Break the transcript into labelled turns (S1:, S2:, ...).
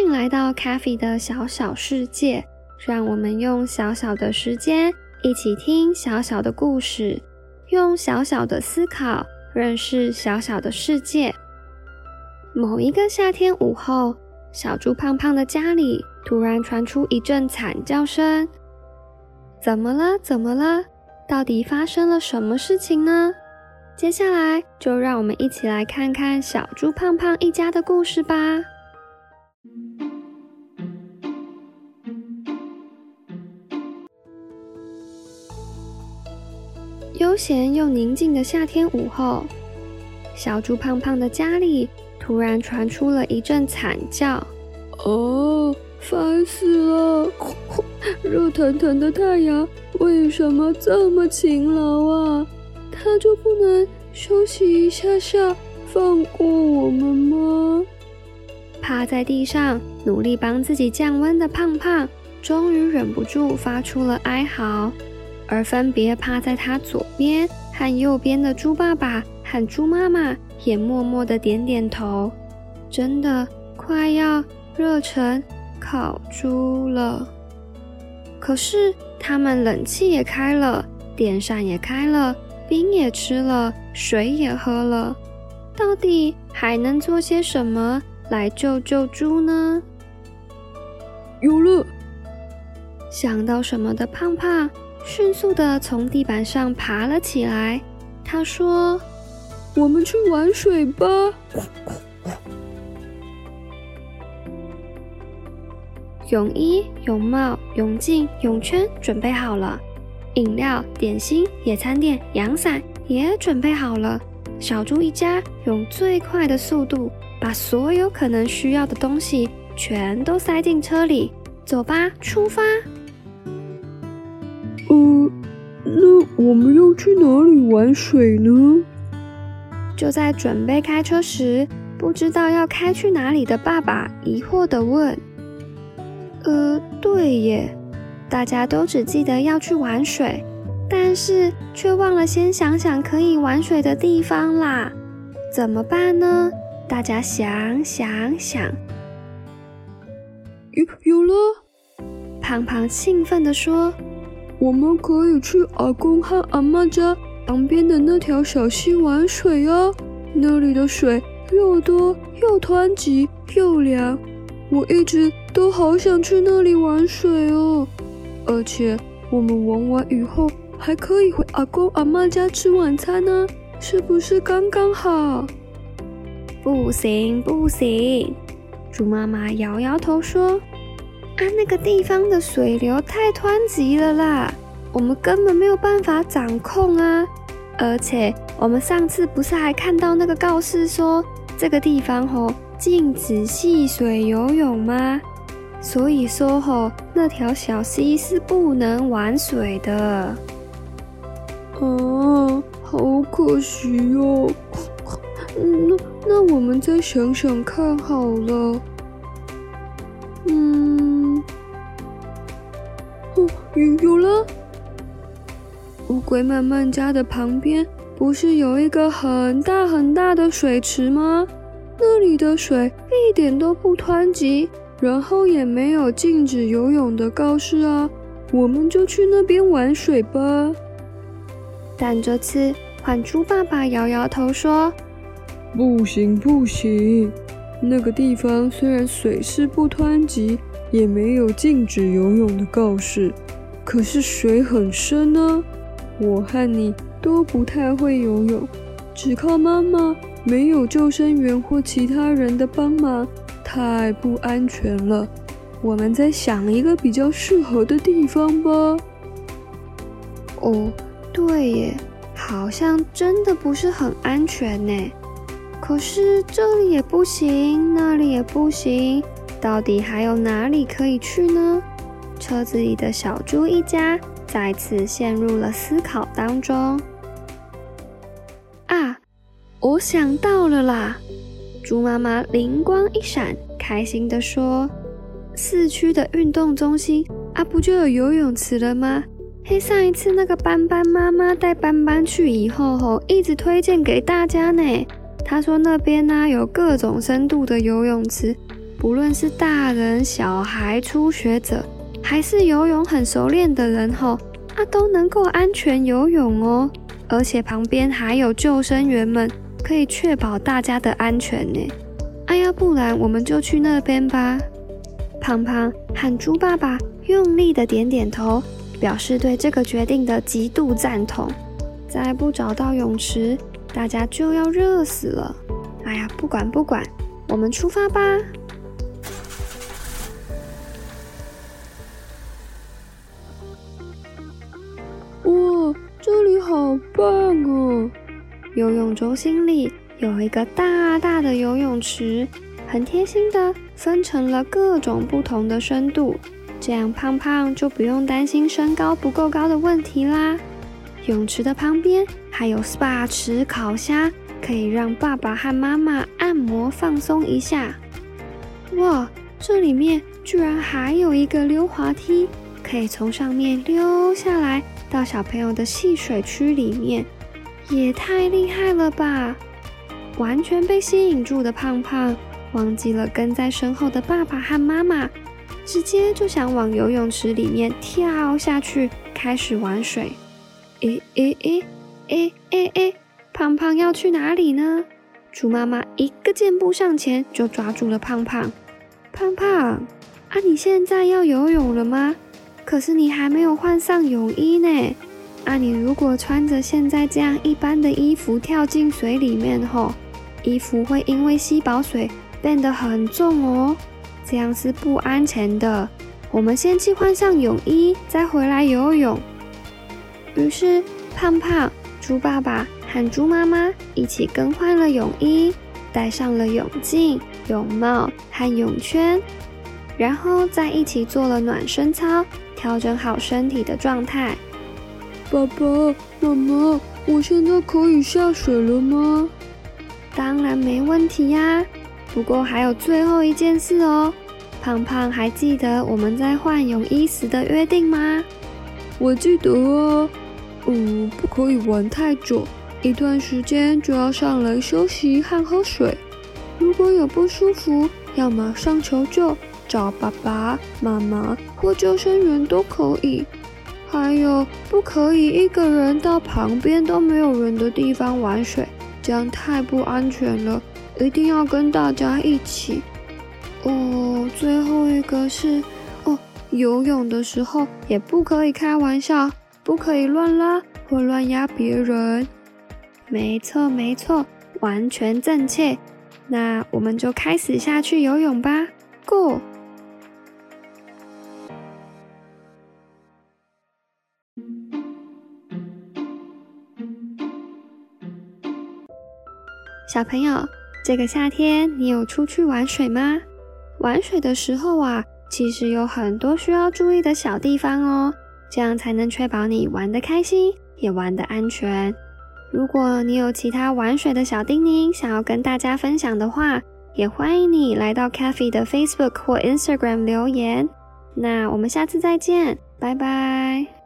S1: 欢迎来到 CaFi 的小小世界，让我们用小小的时间一起听小小的故事，用小小的思考认识小小的世界。某一个夏天午后，小猪胖胖的家里突然传出一阵惨叫声。怎么了？怎么了？到底发生了什么事情呢？接下来就让我们一起来看看小猪胖胖一家的故事吧。闲又宁静的夏天午后，小猪胖胖的家里突然传出了一阵惨叫。哦，烦死了！热腾腾的太阳为什么这么勤劳啊？它就不能休息一下下，放过我们吗？趴在地上努力帮自己降温的胖胖，终于忍不住发出了哀嚎。而分别趴在他左边和右边的猪爸爸和猪妈妈也默默的点点头，真的快要热成烤猪了。可是他们冷气也开了，电扇也开了，冰也吃了，水也喝了，到底还能做些什么来救救猪呢？有了，想到什么的胖胖。迅速的从地板上爬了起来。他说：“我们去玩水吧。”泳衣、泳帽、泳镜、泳圈准备好了，饮料、点心、野餐垫、阳伞也准备好了。小猪一家用最快的速度把所有可能需要的东西全都塞进车里。走吧，出发！我们要去哪里玩水呢？就在准备开车时，不知道要开去哪里的爸爸疑惑地问：“呃，对耶，大家都只记得要去玩水，但是却忘了先想想可以玩水的地方啦，怎么办呢？大家想想想，有有了！”胖胖兴奋地说。我们可以去阿公和阿嬷家旁边的那条小溪玩水啊！那里的水又多又湍急又凉，我一直都好想去那里玩水哦。而且我们玩完以后还可以回阿公阿嬷家吃晚餐呢，是不是刚刚好？不行不行，猪妈妈摇摇头说。啊，那个地方的水流太湍急了啦，我们根本没有办法掌控啊！而且我们上次不是还看到那个告示说，这个地方吼禁止戏水游泳吗？所以说吼，那条小溪是不能玩水的。啊，好可惜哟！那那我们再想想看好了。嗯有有了，乌龟慢慢家的旁边不是有一个很大很大的水池吗？那里的水一点都不湍急，然后也没有禁止游泳的告示啊。我们就去那边玩水吧。但这次换猪爸爸摇摇头说：“不行不行，那个地方虽然水势不湍急，也没有禁止游泳的告示。”可是水很深呢，我和你都不太会游泳，只靠妈妈，没有救生员或其他人的帮忙，太不安全了。我们再想一个比较适合的地方吧。
S2: 哦，对耶，好像真的不是很安全呢。可是这里也不行，那里也不行，到底还有哪里可以去呢？车子里的小猪一家再次陷入了思考当中。啊，我想到了啦！猪妈妈灵光一闪，开心地说：“四区的运动中心啊，不就有游泳池了吗？嘿，上一次那个斑斑妈妈带斑斑去以后，吼，一直推荐给大家呢。她说那边呢有各种深度的游泳池，不论是大人、小孩、初学者。”还是游泳很熟练的人吼，啊都能够安全游泳哦，而且旁边还有救生员们，可以确保大家的安全呢。哎呀，不然我们就去那边吧。胖胖和猪爸爸用力的点点头，表示对这个决定的极度赞同。再不找到泳池，大家就要热死了。哎呀，不管不管，我们出发吧。
S1: 好棒哦！游泳中心里有一个大大的游泳池，很贴心的分成了各种不同的深度，这样胖胖就不用担心身高不够高的问题啦。泳池的旁边还有 SPA 池、烤虾，可以让爸爸和妈妈按摩放松一下。哇，这里面居然还有一个溜滑梯，可以从上面溜下来。到小朋友的戏水区里面，也太厉害了吧！完全被吸引住的胖胖，忘记了跟在身后的爸爸和妈妈，直接就想往游泳池里面跳下去，开始玩水。诶诶诶诶诶诶，胖胖要去哪里呢？猪妈妈一个箭步上前就抓住了胖胖。胖胖，啊，你现在要游泳了吗？可是你还没有换上泳衣呢，啊，你如果穿着现在这样一般的衣服跳进水里面后，衣服会因为吸饱水变得很重哦，这样是不安全的。我们先去换上泳衣，再回来游泳。于是胖胖、猪爸爸和猪妈妈一起更换了泳衣，戴上了泳镜、泳帽和泳圈，然后再一起做了暖身操。调整好身体的状态。爸爸妈妈，我现在可以下水了吗？当然没问题呀。不过还有最后一件事哦。胖胖还记得我们在换泳衣时的约定吗？我记得哦。嗯，不可以玩太久，一段时间就要上来休息和喝水。如果有不舒服，要马上求救。找爸爸妈妈或救生员都可以，还有不可以一个人到旁边都没有人的地方玩水，这样太不安全了。一定要跟大家一起。哦，最后一个是哦，游泳的时候也不可以开玩笑，不可以乱拉或乱压别人。没错没错，完全正确。那我们就开始下去游泳吧，Go！小朋友，这个夏天你有出去玩水吗？玩水的时候啊，其实有很多需要注意的小地方哦，这样才能确保你玩得开心，也玩得安全。如果你有其他玩水的小叮咛想要跟大家分享的话，也欢迎你来到 CaFi 的 Facebook 或 Instagram 留言。那我们下次再见，拜拜。